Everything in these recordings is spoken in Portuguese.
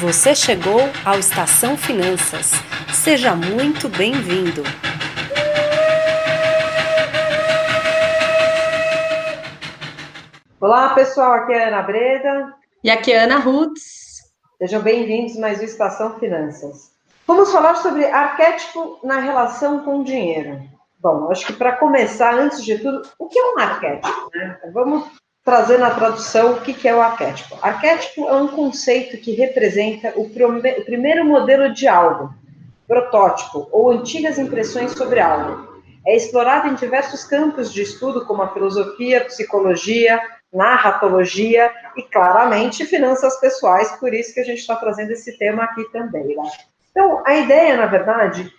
Você chegou ao Estação Finanças. Seja muito bem-vindo. Olá, pessoal. Aqui é a Ana Breda. E aqui é a Ana Rutz. Sejam bem-vindos mais um Estação Finanças. Vamos falar sobre arquétipo na relação com o dinheiro. Bom, acho que para começar, antes de tudo, o que é um arquétipo? Né? Vamos trazer na tradução o que é o arquétipo. Arquétipo é um conceito que representa o, o primeiro modelo de algo, protótipo ou antigas impressões sobre algo. É explorado em diversos campos de estudo, como a filosofia, psicologia, narratologia e, claramente, finanças pessoais, por isso que a gente está trazendo esse tema aqui também. Né? Então, a ideia, na verdade,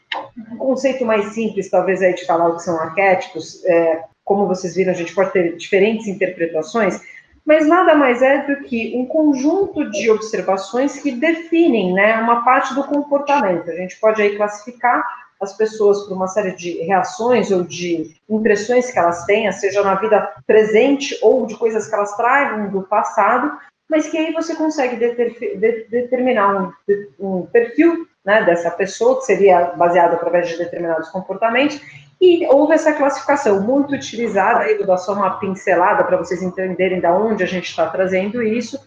um conceito mais simples, talvez, aí de falar o que são arquétipos, é, como vocês viram, a gente pode ter diferentes interpretações, mas nada mais é do que um conjunto de observações que definem né, uma parte do comportamento. A gente pode aí classificar as pessoas por uma série de reações ou de impressões que elas tenham, seja na vida presente ou de coisas que elas tragam do passado, mas que aí você consegue deter, de, determinar um, um perfil né, dessa pessoa, que seria baseado através de determinados comportamentos, e houve essa classificação muito utilizada, aí vou dar só uma pincelada para vocês entenderem de onde a gente está trazendo isso,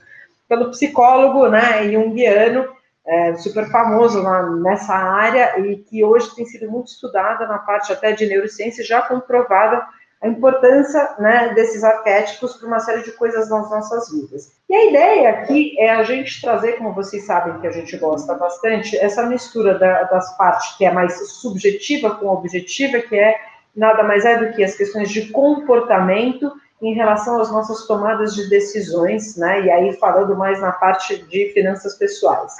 pelo psicólogo né, junguiano, é, super famoso nessa área e que hoje tem sido muito estudada na parte até de neurociência, já comprovada a importância né, desses arquétipos para uma série de coisas nas nossas vidas. E a ideia aqui é a gente trazer, como vocês sabem que a gente gosta bastante, essa mistura da, das partes que é mais subjetiva com objetiva, que é nada mais é do que as questões de comportamento em relação às nossas tomadas de decisões, né? E aí falando mais na parte de finanças pessoais.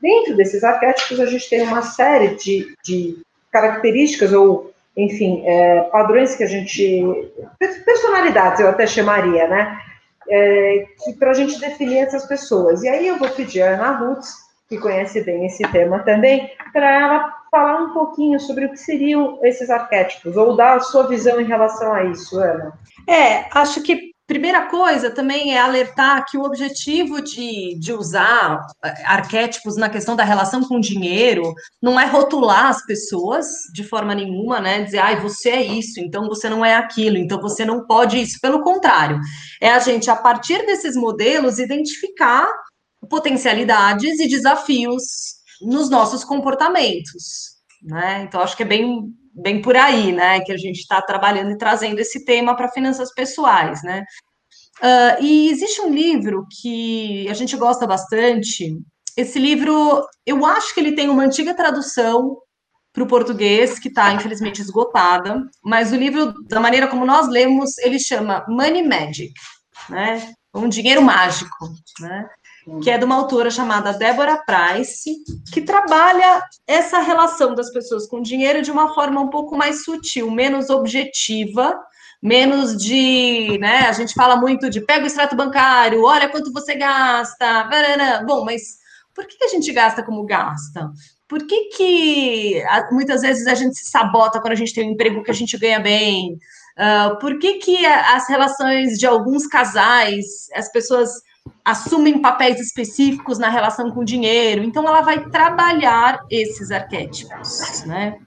Dentro desses arquétipos, a gente tem uma série de, de características ou enfim, é, padrões que a gente. personalidades, eu até chamaria, né? É, para a gente definir essas pessoas. E aí eu vou pedir a Ana Ruth, que conhece bem esse tema também, para ela falar um pouquinho sobre o que seriam esses arquétipos, ou dar a sua visão em relação a isso, Ana. É, acho que Primeira coisa também é alertar que o objetivo de, de usar eh, arquétipos na questão da relação com dinheiro não é rotular as pessoas de forma nenhuma, né? Dizer, ai, ah, você é isso, então você não é aquilo, então você não pode isso. Pelo contrário, é a gente, a partir desses modelos, identificar potencialidades e desafios nos nossos comportamentos, né? Então, acho que é bem bem por aí, né, que a gente está trabalhando e trazendo esse tema para finanças pessoais, né. Uh, e existe um livro que a gente gosta bastante. Esse livro, eu acho que ele tem uma antiga tradução para o português, que está infelizmente esgotada, mas o livro, da maneira como nós lemos, ele chama Money Magic, né? Um dinheiro mágico, né? Que é de uma autora chamada Débora Price, que trabalha essa relação das pessoas com dinheiro de uma forma um pouco mais sutil, menos objetiva, menos de, né, a gente fala muito de pega o extrato bancário, olha quanto você gasta, bom, mas por que a gente gasta como gasta? Por que, que muitas vezes a gente se sabota quando a gente tem um emprego que a gente ganha bem? Uh, por que, que as relações de alguns casais, as pessoas assumem papéis específicos na relação com o dinheiro. Então, ela vai trabalhar esses arquétipos, né?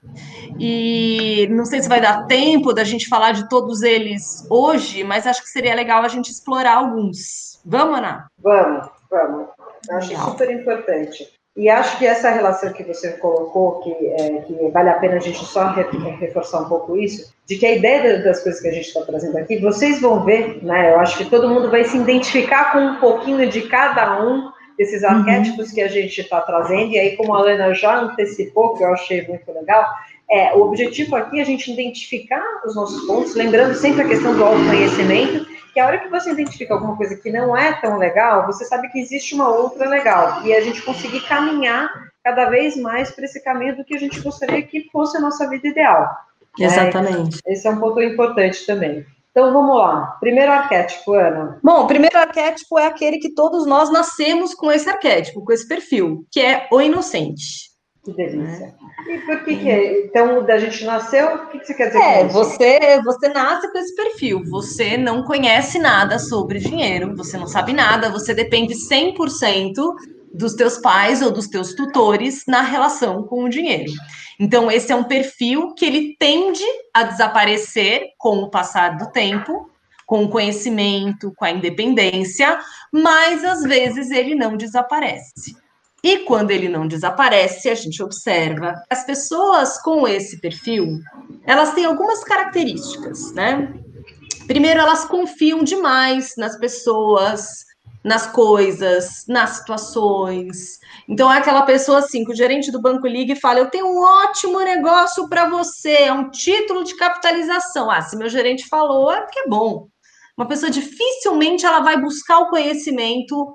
E não sei se vai dar tempo da gente falar de todos eles hoje, mas acho que seria legal a gente explorar alguns. Vamos, Ana? Vamos, vamos. Acho legal. super importante. E acho que essa relação que você colocou, que, é, que vale a pena a gente só reforçar um pouco isso, de que a ideia das coisas que a gente está trazendo aqui, vocês vão ver, né? Eu acho que todo mundo vai se identificar com um pouquinho de cada um desses uhum. arquétipos uhum. que a gente está trazendo, e aí, como a Helena já antecipou, que eu achei muito legal, é, o objetivo aqui é a gente identificar os nossos pontos, lembrando sempre a questão do autoconhecimento, que a hora que você identifica alguma coisa que não é tão legal, você sabe que existe uma outra legal. E a gente conseguir caminhar cada vez mais para esse caminho do que a gente gostaria que fosse a nossa vida ideal. Né? Exatamente. É, esse é um ponto importante também. Então vamos lá. Primeiro arquétipo, Ana. Bom, o primeiro arquétipo é aquele que todos nós nascemos com esse arquétipo, com esse perfil, que é o inocente. Que delícia. E por que, que é? Então, da gente nasceu, o que, que você quer dizer é, com isso? Você, você nasce com esse perfil. Você não conhece nada sobre dinheiro, você não sabe nada, você depende 100% dos teus pais ou dos teus tutores na relação com o dinheiro. Então, esse é um perfil que ele tende a desaparecer com o passar do tempo, com o conhecimento, com a independência, mas às vezes ele não desaparece. E quando ele não desaparece, a gente observa as pessoas com esse perfil, elas têm algumas características, né? Primeiro, elas confiam demais nas pessoas, nas coisas, nas situações. Então é aquela pessoa assim, que o gerente do banco liga e fala: "Eu tenho um ótimo negócio para você, é um título de capitalização". Ah, se meu gerente falou, é porque é bom. Uma pessoa dificilmente ela vai buscar o conhecimento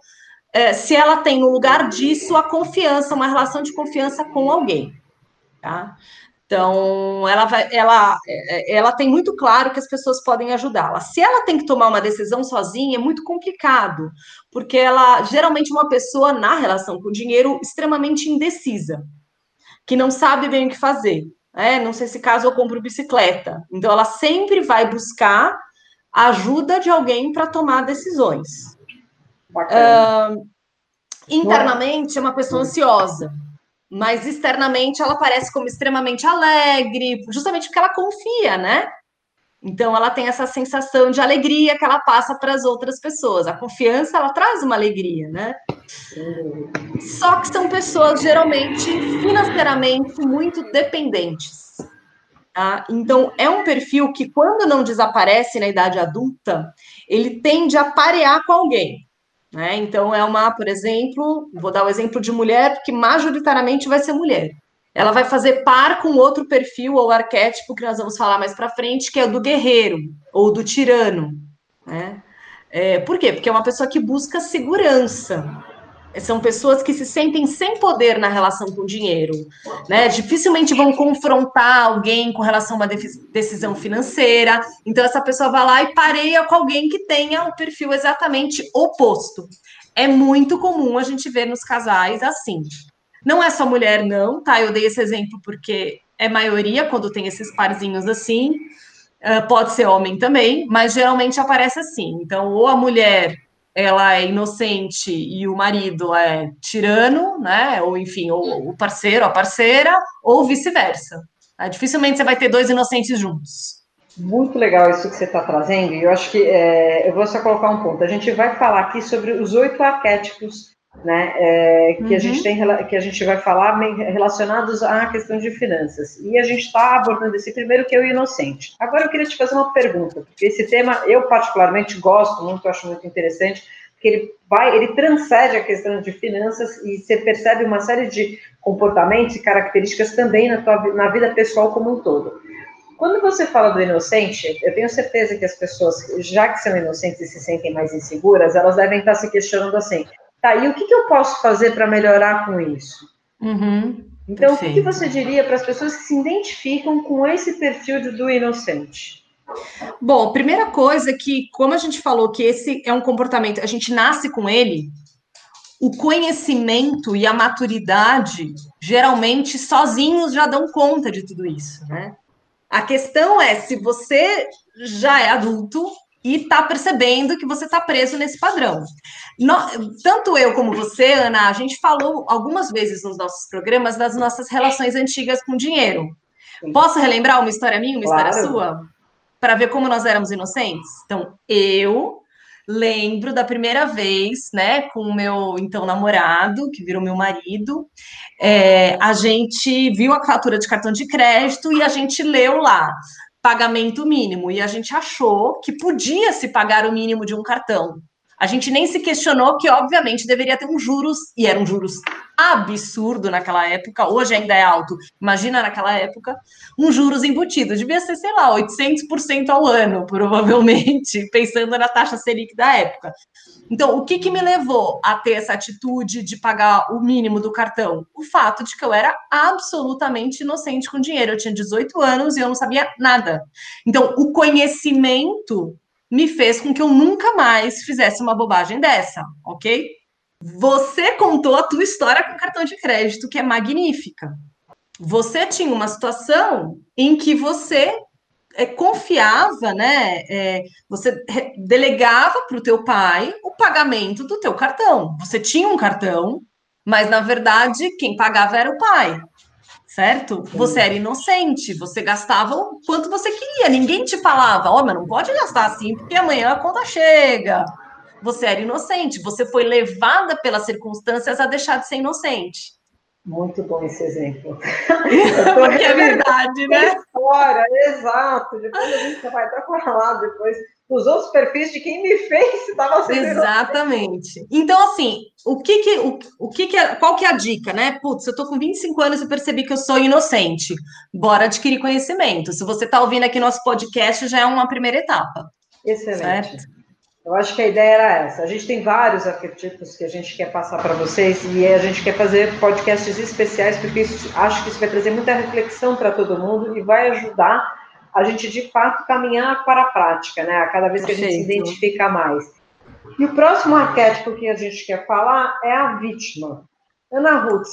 se ela tem no lugar disso a confiança, uma relação de confiança com alguém, tá? Então, ela, vai, ela, é, ela tem muito claro que as pessoas podem ajudá-la. Se ela tem que tomar uma decisão sozinha, é muito complicado, porque ela, geralmente, uma pessoa na relação com o dinheiro extremamente indecisa, que não sabe bem o que fazer. Né? Não sei se caso eu compro bicicleta. Então, ela sempre vai buscar a ajuda de alguém para tomar decisões. Uh, internamente é uma pessoa ansiosa, mas externamente ela parece como extremamente alegre, justamente porque ela confia, né? Então ela tem essa sensação de alegria que ela passa para as outras pessoas. A confiança ela traz uma alegria, né? Só que são pessoas geralmente financeiramente muito dependentes. Tá? Então é um perfil que quando não desaparece na idade adulta, ele tende a parear com alguém. Né? Então, é uma, por exemplo, vou dar o exemplo de mulher, porque majoritariamente vai ser mulher. Ela vai fazer par com outro perfil ou arquétipo que nós vamos falar mais para frente, que é do guerreiro ou do tirano. Né? É, por quê? Porque é uma pessoa que busca segurança são pessoas que se sentem sem poder na relação com o dinheiro, né? Dificilmente vão confrontar alguém com relação a uma decisão financeira. Então, essa pessoa vai lá e pareia com alguém que tenha o um perfil exatamente oposto. É muito comum a gente ver nos casais assim. Não é só mulher, não, tá? Eu dei esse exemplo porque é maioria quando tem esses parzinhos assim. Uh, pode ser homem também, mas geralmente aparece assim. Então, ou a mulher ela é inocente e o marido é tirano, né? Ou enfim, ou o parceiro, a parceira, ou vice-versa. É, dificilmente você vai ter dois inocentes juntos. Muito legal isso que você está trazendo, e eu acho que é, eu vou só colocar um ponto. A gente vai falar aqui sobre os oito arquétipos né, é, que uhum. a gente tem, que a gente vai falar relacionados à questão de finanças. E a gente está abordando esse primeiro que é o inocente. Agora eu queria te fazer uma pergunta, porque esse tema eu particularmente gosto muito, acho muito interessante, porque ele vai, ele transcende a questão de finanças e você percebe uma série de comportamentos e características também na tua na vida pessoal como um todo. Quando você fala do inocente, eu tenho certeza que as pessoas, já que são inocentes e se sentem mais inseguras, elas devem estar se questionando assim: Tá, e o que, que eu posso fazer para melhorar com isso? Uhum, então, perfeito. o que, que você diria para as pessoas que se identificam com esse perfil do, do inocente? Bom, primeira coisa é que, como a gente falou que esse é um comportamento, a gente nasce com ele, o conhecimento e a maturidade geralmente sozinhos já dão conta de tudo isso, né? A questão é se você já é adulto e está percebendo que você está preso nesse padrão. No, tanto eu como você, Ana, a gente falou algumas vezes nos nossos programas das nossas relações antigas com dinheiro. Posso relembrar uma história minha, uma claro. história sua? Para ver como nós éramos inocentes? Então, eu lembro da primeira vez, né, com o meu então namorado, que virou meu marido, é, a gente viu a fatura de cartão de crédito e a gente leu lá pagamento mínimo. E a gente achou que podia se pagar o mínimo de um cartão. A gente nem se questionou que, obviamente, deveria ter um juros, e era um juros absurdo naquela época, hoje ainda é alto, imagina naquela época, um juros embutido, devia ser, sei lá, 800% ao ano, provavelmente, pensando na taxa Selic da época. Então, o que, que me levou a ter essa atitude de pagar o mínimo do cartão? O fato de que eu era absolutamente inocente com dinheiro, eu tinha 18 anos e eu não sabia nada. Então, o conhecimento me fez com que eu nunca mais fizesse uma bobagem dessa, ok? Você contou a tua história com cartão de crédito, que é magnífica. Você tinha uma situação em que você é, confiava, né? É, você delegava para o teu pai o pagamento do teu cartão. Você tinha um cartão, Mas, na verdade, quem pagava era o pai, certo? Você era inocente, você gastava o quanto você queria, ninguém te falava, ó, oh, mas não pode gastar assim, porque amanhã a conta chega. Você era inocente, você foi levada pelas circunstâncias a deixar de ser inocente. Muito bom esse exemplo. Porque é verdade, né? História, exato. Depois a gente vai até falar depois os outros perfis de quem me fez estava sendo Exatamente. Então, assim, o que que, o, o que que é, qual que é a dica, né? Putz, eu tô com 25 anos e percebi que eu sou inocente. Bora adquirir conhecimento. Se você está ouvindo aqui nosso podcast, já é uma primeira etapa. Excelente. Certo? Eu acho que a ideia era essa. A gente tem vários arquetipos que a gente quer passar para vocês e a gente quer fazer podcasts especiais, porque isso, acho que isso vai trazer muita reflexão para todo mundo e vai ajudar a gente, de fato, caminhar para a prática, né? A cada vez que a gente se identifica mais. E o próximo arquétipo que a gente quer falar é a vítima. Ana Ruth,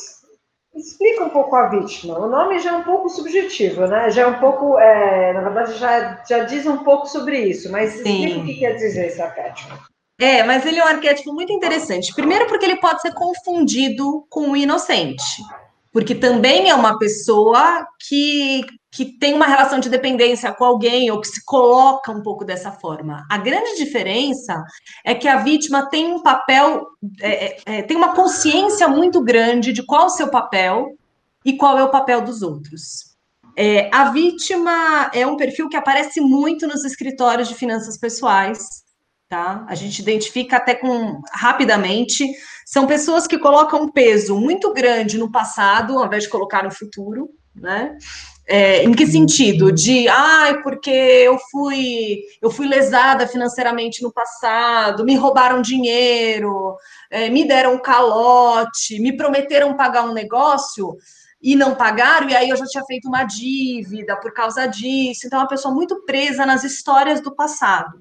Explica um pouco a vítima. O nome já é um pouco subjetivo, né? Já é um pouco, é, na verdade, já, já diz um pouco sobre isso, mas Sim. explica o que quer dizer esse arquétipo. É, mas ele é um arquétipo muito interessante. Primeiro, porque ele pode ser confundido com o inocente porque também é uma pessoa que, que tem uma relação de dependência com alguém ou que se coloca um pouco dessa forma. A grande diferença é que a vítima tem um papel, é, é, é, tem uma consciência muito grande de qual é o seu papel e qual é o papel dos outros. É, a vítima é um perfil que aparece muito nos escritórios de finanças pessoais, tá? A gente identifica até com rapidamente são pessoas que colocam um peso muito grande no passado, ao invés de colocar no futuro, né? É, em que sentido? De, ai, porque eu fui, eu fui lesada financeiramente no passado, me roubaram dinheiro, é, me deram um calote, me prometeram pagar um negócio e não pagaram, e aí eu já tinha feito uma dívida por causa disso. Então, é uma pessoa muito presa nas histórias do passado.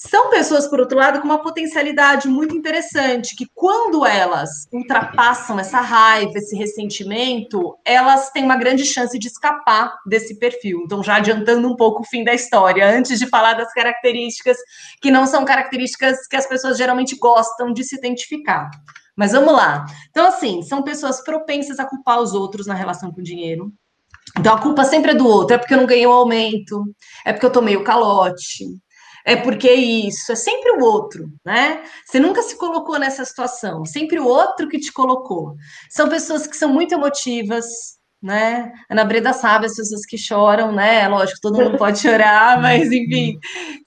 São pessoas, por outro lado, com uma potencialidade muito interessante, que quando elas ultrapassam essa raiva, esse ressentimento, elas têm uma grande chance de escapar desse perfil. Então, já adiantando um pouco o fim da história, antes de falar das características que não são características que as pessoas geralmente gostam de se identificar. Mas vamos lá. Então, assim, são pessoas propensas a culpar os outros na relação com o dinheiro. Então, a culpa sempre é do outro. É porque eu não ganhei o um aumento, é porque eu tomei o calote, é porque isso, é sempre o outro, né? Você nunca se colocou nessa situação, sempre o outro que te colocou. São pessoas que são muito emotivas, né? Ana Breda sabe as pessoas que choram, né? Lógico, todo mundo pode chorar, mas enfim,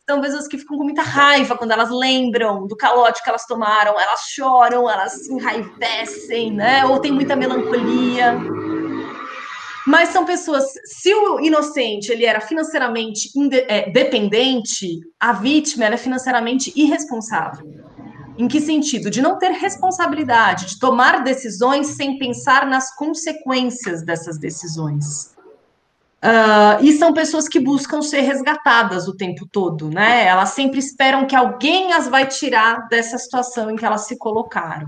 são pessoas que ficam com muita raiva quando elas lembram do calote que elas tomaram, elas choram, elas se enraivecem, né? Ou tem muita melancolia. Mas são pessoas. Se o inocente ele era financeiramente é, dependente, a vítima é financeiramente irresponsável. Em que sentido? De não ter responsabilidade, de tomar decisões sem pensar nas consequências dessas decisões. Uh, e são pessoas que buscam ser resgatadas o tempo todo, né? Elas sempre esperam que alguém as vai tirar dessa situação em que elas se colocaram.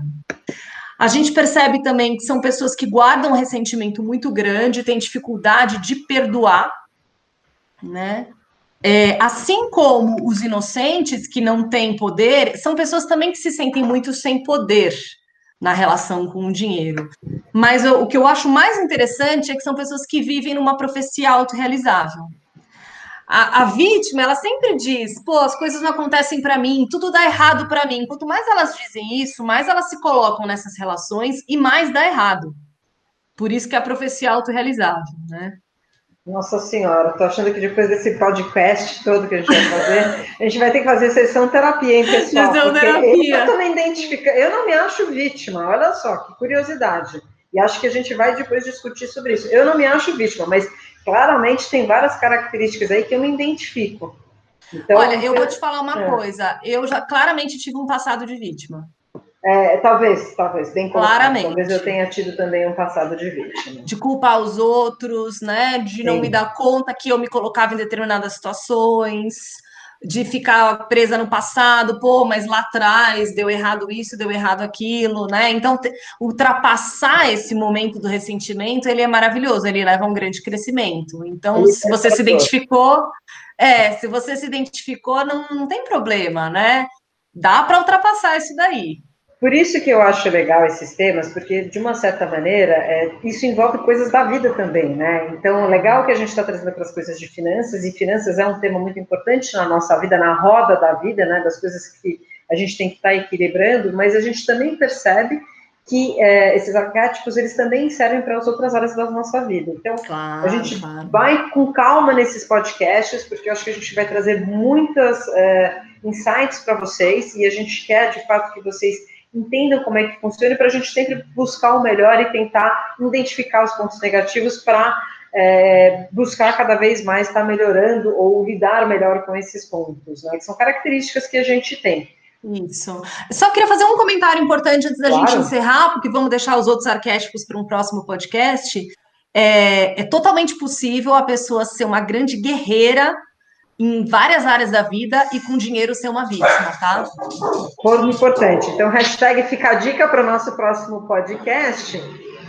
A gente percebe também que são pessoas que guardam um ressentimento muito grande, têm dificuldade de perdoar, né? É, assim como os inocentes que não têm poder, são pessoas também que se sentem muito sem poder na relação com o dinheiro. Mas eu, o que eu acho mais interessante é que são pessoas que vivem numa profecia autorrealizável. A, a, vítima, ela sempre diz: pô, as coisas não acontecem para mim, tudo dá errado para mim. Quanto mais elas dizem isso, mais elas se colocam nessas relações e mais dá errado. Por isso que é a profecia autorrealizável, né? Nossa Senhora, tô achando que depois desse podcast todo que a gente vai fazer, a gente vai ter que fazer sessão terapia, hein, pessoal? Sessão terapia. Eu também identifico, eu não me acho vítima, olha só, que curiosidade. E acho que a gente vai depois discutir sobre isso. Eu não me acho vítima, mas claramente tem várias características aí que eu me identifico. Então, Olha, eu, vou te falar uma é. coisa. Eu já claramente tive um passado de vítima. É, talvez, talvez, bem. Claramente. Talvez eu tenha tido também um passado de vítima. De culpar os outros, né? De Sim. não me dar conta que eu me colocava em determinadas situações de ficar presa no passado, pô, mas lá atrás deu errado isso, deu errado aquilo, né? Então, ultrapassar esse momento do ressentimento, ele é maravilhoso, ele leva a um grande crescimento. Então, se você se identificou, é, se você se identificou, não, não tem problema, né? Dá para ultrapassar isso daí. Por isso que eu acho legal esses temas, porque, de uma certa maneira, é, isso envolve coisas da vida também, né? Então, legal que a gente está trazendo para as coisas de finanças, e finanças é um tema muito importante na nossa vida, na roda da vida, né? Das coisas que a gente tem que estar tá equilibrando, mas a gente também percebe que é, esses arquétipos eles também servem para as outras áreas da nossa vida. Então, claro, a gente claro. vai com calma nesses podcasts, porque eu acho que a gente vai trazer muitas é, insights para vocês e a gente quer de fato que vocês entendam como é que funciona para a gente sempre buscar o melhor e tentar identificar os pontos negativos para é, buscar cada vez mais estar melhorando ou lidar melhor com esses pontos, né? Que são características que a gente tem. Isso. Só queria fazer um comentário importante antes da claro. gente encerrar, porque vamos deixar os outros arquétipos para um próximo podcast. É, é, totalmente possível a pessoa ser uma grande guerreira em várias áreas da vida e com dinheiro ser uma vítima, tá? Muito importante. Então, hashtag fica a dica para o nosso próximo podcast,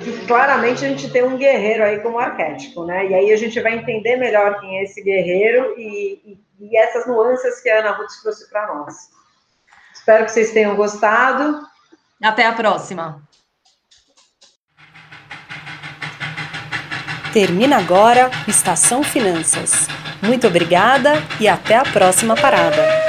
que claramente a gente tem um guerreiro aí como arquétipo, né? E aí a gente vai entender melhor quem é esse guerreiro e, e, e essas nuances que a Ana Ruth trouxe para nós. Espero que vocês tenham gostado. Até a próxima. Termina agora Estação Finanças. Muito obrigada e até a próxima parada.